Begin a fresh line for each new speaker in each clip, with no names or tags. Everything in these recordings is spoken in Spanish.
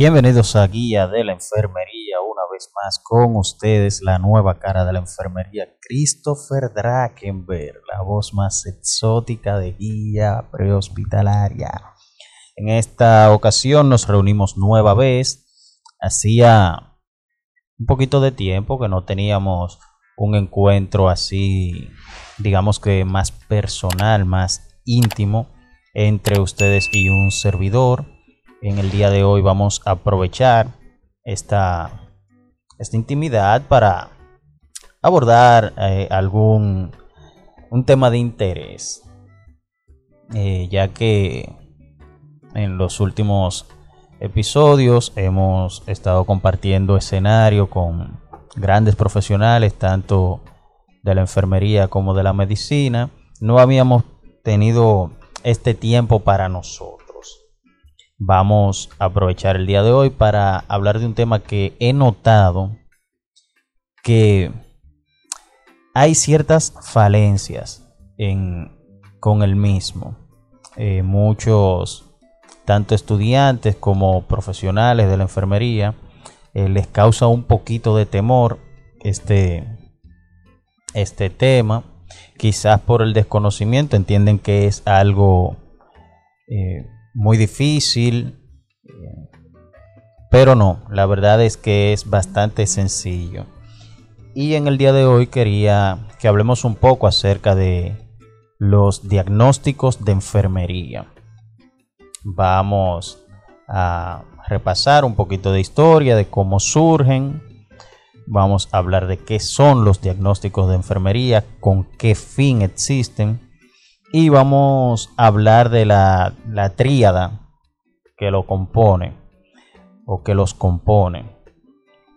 Bienvenidos a Guía de la Enfermería, una vez más con ustedes la nueva cara de la enfermería, Christopher Drakenberg, la voz más exótica de guía prehospitalaria. En esta ocasión nos reunimos nueva vez, hacía un poquito de tiempo que no teníamos un encuentro así, digamos que más personal, más íntimo entre ustedes y un servidor en el día de hoy vamos a aprovechar esta, esta intimidad para abordar eh, algún un tema de interés, eh, ya que en los últimos episodios hemos estado compartiendo escenario con grandes profesionales, tanto de la enfermería como de la medicina. No habíamos tenido este tiempo para nosotros vamos a aprovechar el día de hoy para hablar de un tema que he notado que hay ciertas falencias en, con el mismo. Eh, muchos, tanto estudiantes como profesionales de la enfermería, eh, les causa un poquito de temor este, este tema. Quizás por el desconocimiento entienden que es algo eh, muy difícil, pero no, la verdad es que es bastante sencillo. Y en el día de hoy quería que hablemos un poco acerca de los diagnósticos de enfermería. Vamos a repasar un poquito de historia, de cómo surgen. Vamos a hablar de qué son los diagnósticos de enfermería, con qué fin existen y vamos a hablar de la, la tríada que lo compone o que los compone,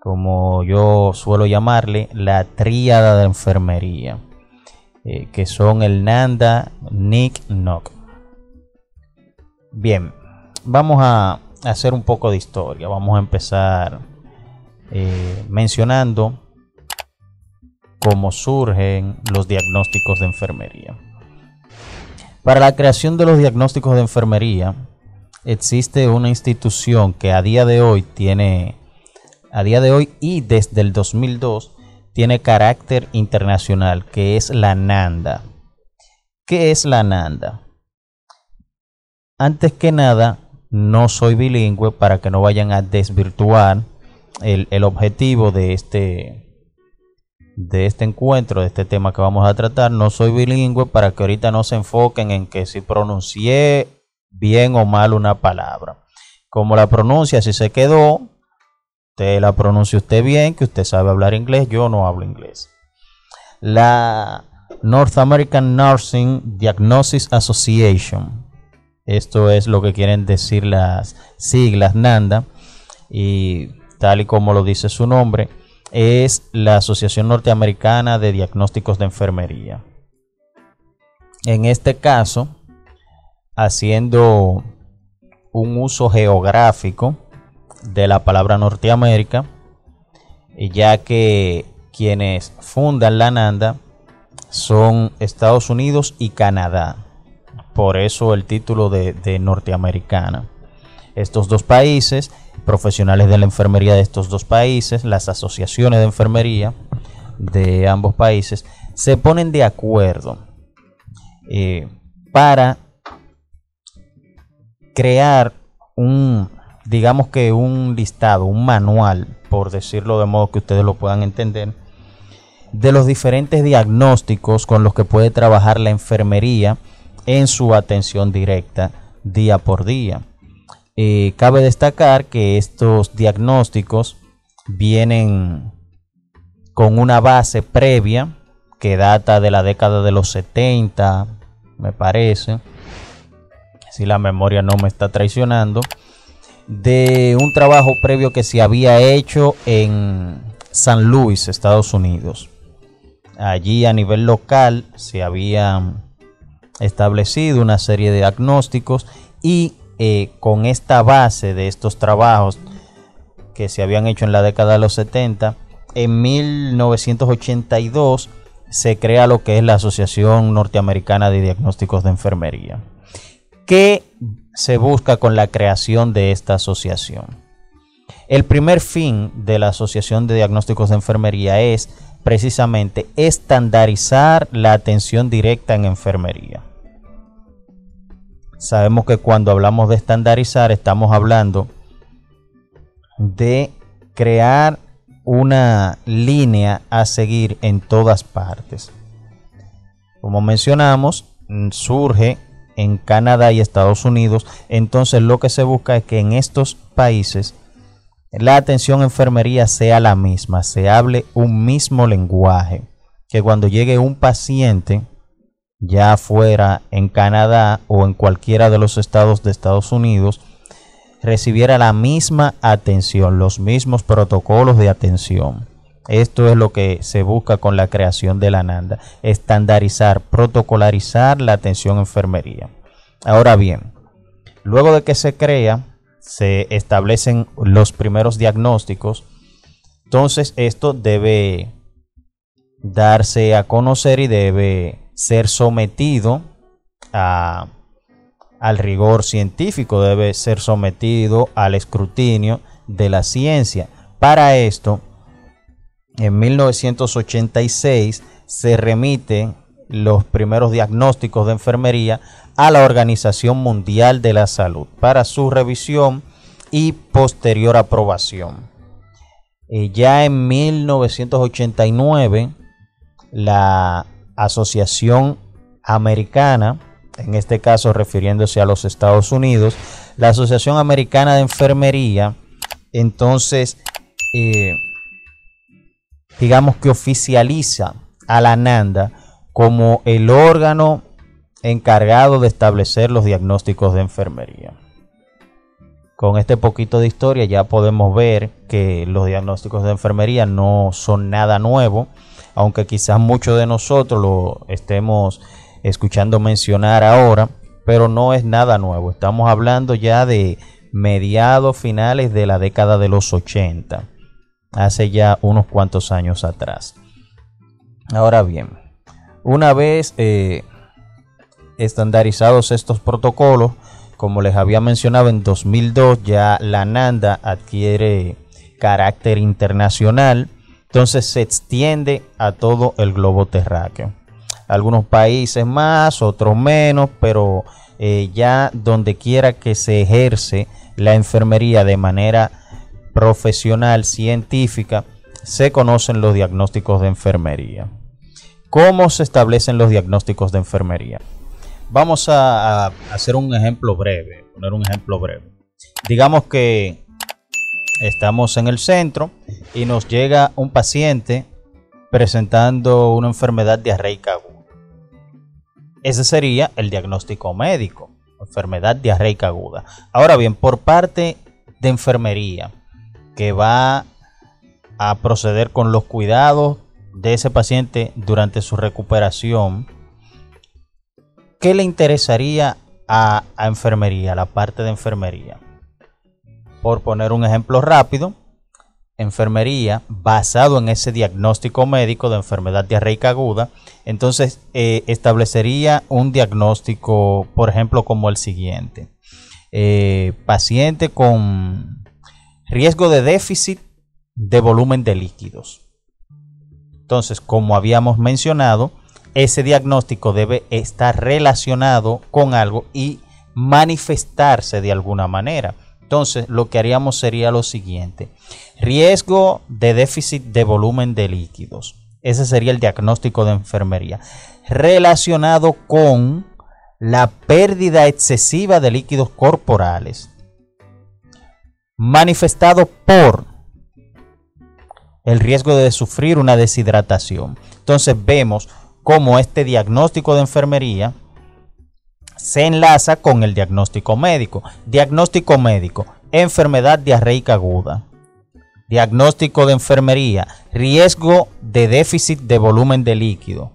como yo suelo llamarle, la tríada de enfermería, eh, que son el Nanda, Nick, Nock. Bien, vamos a hacer un poco de historia. Vamos a empezar eh, mencionando cómo surgen los diagnósticos de enfermería. Para la creación de los diagnósticos de enfermería, existe una institución que a día de hoy tiene, a día de hoy y desde el 2002, tiene carácter internacional, que es la NANDA. ¿Qué es la NANDA? Antes que nada, no soy bilingüe para que no vayan a desvirtuar el, el objetivo de este, de este encuentro, de este tema que vamos a tratar. No soy bilingüe para que ahorita no se enfoquen en que si pronuncié bien o mal una palabra. Como la pronuncia, si se quedó, usted la pronuncia usted bien, que usted sabe hablar inglés, yo no hablo inglés. La North American Nursing Diagnosis Association. Esto es lo que quieren decir las siglas NANDA. Y tal y como lo dice su nombre, es la Asociación Norteamericana de Diagnósticos de Enfermería. En este caso, haciendo un uso geográfico de la palabra Norteamérica, ya que quienes fundan la NANDA son Estados Unidos y Canadá. Por eso el título de, de norteamericana. Estos dos países profesionales de la enfermería de estos dos países, las asociaciones de enfermería de ambos países, se ponen de acuerdo eh, para crear un, digamos que un listado, un manual, por decirlo de modo que ustedes lo puedan entender, de los diferentes diagnósticos con los que puede trabajar la enfermería en su atención directa día por día. Eh, cabe destacar que estos diagnósticos vienen con una base previa que data de la década de los 70, me parece, si la memoria no me está traicionando, de un trabajo previo que se había hecho en San Luis, Estados Unidos. Allí a nivel local se habían establecido una serie de diagnósticos y eh, con esta base de estos trabajos que se habían hecho en la década de los 70, en 1982 se crea lo que es la Asociación Norteamericana de Diagnósticos de Enfermería. ¿Qué se busca con la creación de esta asociación? El primer fin de la Asociación de Diagnósticos de Enfermería es precisamente estandarizar la atención directa en enfermería. Sabemos que cuando hablamos de estandarizar estamos hablando de crear una línea a seguir en todas partes. Como mencionamos, surge en Canadá y Estados Unidos, entonces lo que se busca es que en estos países la atención enfermería sea la misma, se hable un mismo lenguaje, que cuando llegue un paciente, ya fuera en Canadá o en cualquiera de los estados de Estados Unidos, recibiera la misma atención, los mismos protocolos de atención. Esto es lo que se busca con la creación de la NANDA, estandarizar, protocolarizar la atención enfermería. Ahora bien, luego de que se crea, se establecen los primeros diagnósticos, entonces esto debe darse a conocer y debe ser sometido a al rigor científico, debe ser sometido al escrutinio de la ciencia. Para esto, en 1986 se remiten los primeros diagnósticos de enfermería a la Organización Mundial de la Salud para su revisión y posterior aprobación. Eh, ya en 1989, la Asociación Americana en este caso refiriéndose a los Estados Unidos, la Asociación Americana de Enfermería, entonces, eh, digamos que oficializa a la NANDA como el órgano encargado de establecer los diagnósticos de enfermería. Con este poquito de historia ya podemos ver que los diagnósticos de enfermería no son nada nuevo, aunque quizás muchos de nosotros lo estemos escuchando mencionar ahora, pero no es nada nuevo. Estamos hablando ya de mediados finales de la década de los 80, hace ya unos cuantos años atrás. Ahora bien, una vez eh, estandarizados estos protocolos, como les había mencionado en 2002 ya la NANDA adquiere carácter internacional, entonces se extiende a todo el globo terráqueo algunos países más, otros menos, pero eh, ya donde quiera que se ejerce la enfermería de manera profesional, científica, se conocen los diagnósticos de enfermería. ¿Cómo se establecen los diagnósticos de enfermería? Vamos a, a hacer un ejemplo breve, poner un ejemplo breve. Digamos que estamos en el centro y nos llega un paciente presentando una enfermedad diarreica aguda. Ese sería el diagnóstico médico, enfermedad diarreica aguda. Ahora bien, por parte de enfermería, que va a proceder con los cuidados de ese paciente durante su recuperación, ¿qué le interesaría a, a enfermería, la parte de enfermería? Por poner un ejemplo rápido, enfermería basado en ese diagnóstico médico de enfermedad diarreica aguda, entonces eh, establecería un diagnóstico, por ejemplo, como el siguiente. Eh, paciente con riesgo de déficit de volumen de líquidos. Entonces, como habíamos mencionado, ese diagnóstico debe estar relacionado con algo y manifestarse de alguna manera. Entonces, lo que haríamos sería lo siguiente. Riesgo de déficit de volumen de líquidos. Ese sería el diagnóstico de enfermería. Relacionado con la pérdida excesiva de líquidos corporales. Manifestado por el riesgo de sufrir una deshidratación. Entonces vemos cómo este diagnóstico de enfermería se enlaza con el diagnóstico médico. Diagnóstico médico, enfermedad diarreica aguda. Diagnóstico de enfermería, riesgo de déficit de volumen de líquido.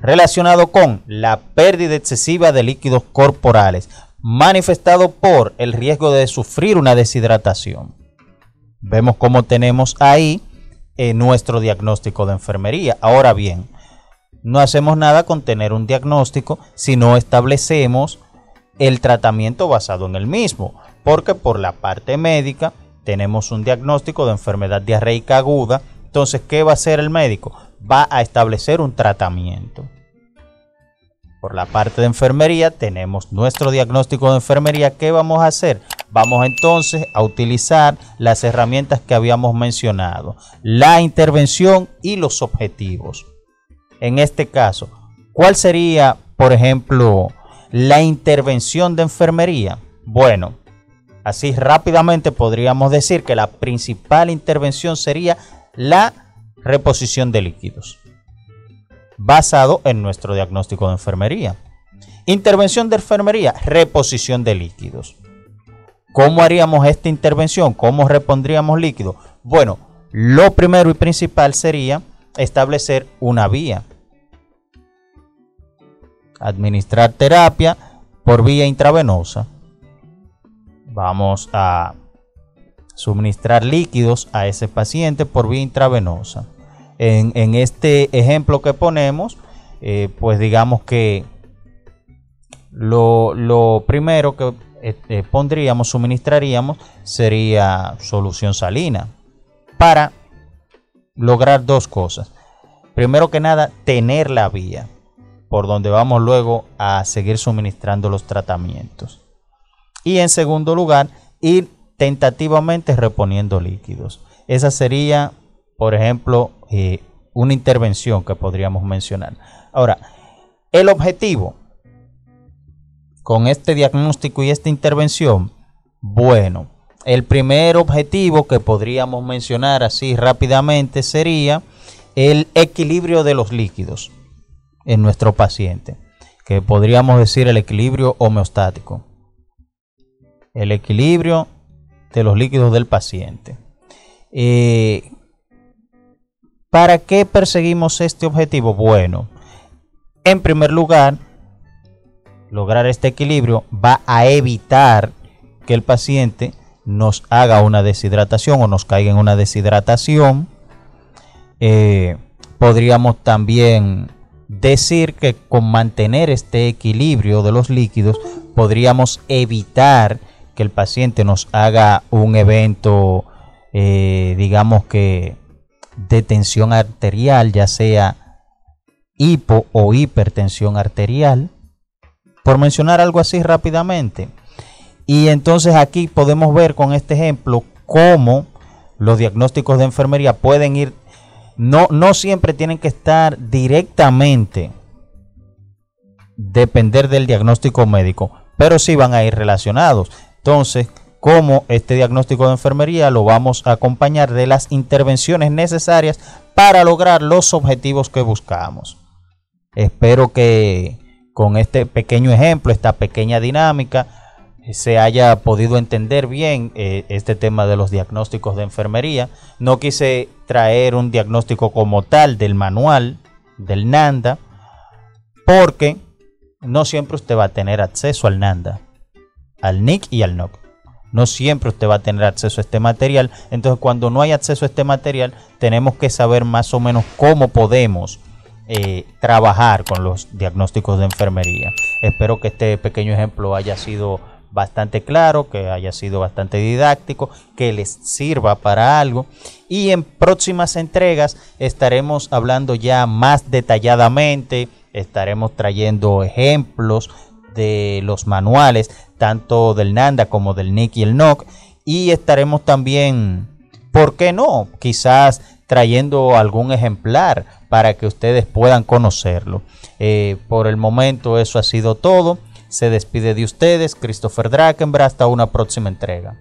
Relacionado con la pérdida excesiva de líquidos corporales, manifestado por el riesgo de sufrir una deshidratación. Vemos cómo tenemos ahí eh, nuestro diagnóstico de enfermería. Ahora bien, no hacemos nada con tener un diagnóstico si no establecemos el tratamiento basado en el mismo, porque por la parte médica tenemos un diagnóstico de enfermedad diarreica aguda. Entonces, ¿qué va a hacer el médico? Va a establecer un tratamiento. Por la parte de enfermería tenemos nuestro diagnóstico de enfermería. ¿Qué vamos a hacer? Vamos entonces a utilizar las herramientas que habíamos mencionado, la intervención y los objetivos. En este caso, ¿cuál sería, por ejemplo, la intervención de enfermería? Bueno, así rápidamente podríamos decir que la principal intervención sería la reposición de líquidos, basado en nuestro diagnóstico de enfermería. Intervención de enfermería, reposición de líquidos. ¿Cómo haríamos esta intervención? ¿Cómo repondríamos líquido? Bueno, lo primero y principal sería establecer una vía. Administrar terapia por vía intravenosa. Vamos a suministrar líquidos a ese paciente por vía intravenosa. En, este ejemplo que ponemos, eh, pues digamos que lo, lo primero que este, pondríamos, suministraríamos, sería solución salina para lograr dos cosas. Primero que nada, tener la vía por donde vamos luego a seguir suministrando los tratamientos. Y en segundo lugar, ir tentativamente reponiendo líquidos. Esa sería, por ejemplo, eh, una intervención que podríamos mencionar. Ahora, el objetivo con este diagnóstico y esta intervención? Bueno, el primer objetivo que podríamos mencionar así rápidamente sería el equilibrio de los líquidos en nuestro paciente, que podríamos decir el equilibrio homeostático. El equilibrio de los líquidos del paciente. Eh, ¿Para qué perseguimos este objetivo? Bueno, en primer lugar, lograr este equilibrio va a evitar que el paciente nos haga una deshidratación o nos caiga en una deshidratación. Eh, podríamos también decir que con mantener este equilibrio de los líquidos podríamos evitar que el paciente nos haga un evento, eh, digamos que de tensión arterial, ya sea hipo o hipertensión arterial por mencionar algo así rápidamente. Y entonces aquí podemos ver con este ejemplo cómo los diagnósticos de enfermería pueden ir, no, no siempre tienen que estar directamente depender del diagnóstico médico, pero sí van a ir relacionados. Entonces, cómo este diagnóstico de enfermería lo vamos a acompañar de las intervenciones necesarias para lograr los objetivos que buscamos. Espero que con este pequeño ejemplo, esta pequeña dinámica, se haya podido entender bien eh, este tema de los diagnósticos de enfermería. No quise traer un diagnóstico como tal del manual del NANDA, porque no siempre usted va a tener acceso al NANDA, al NIC y al NOC. No siempre usted va a tener acceso a este material. Entonces, cuando no hay acceso a este material, tenemos que saber más o menos cómo podemos eh, trabajar con los diagnósticos de enfermería. Espero que este pequeño ejemplo haya sido bastante claro, que haya sido bastante didáctico, que les sirva para algo. Y en próximas entregas estaremos hablando ya más detalladamente, estaremos trayendo ejemplos de los manuales, tanto del NANDA como del NIC y el NOC, y estaremos también, ¿por qué no? Quizás trayendo algún ejemplar para que ustedes puedan conocerlo. Eh, por el momento eso ha sido todo. Se despide de ustedes Christopher Drakenbra hasta una próxima entrega.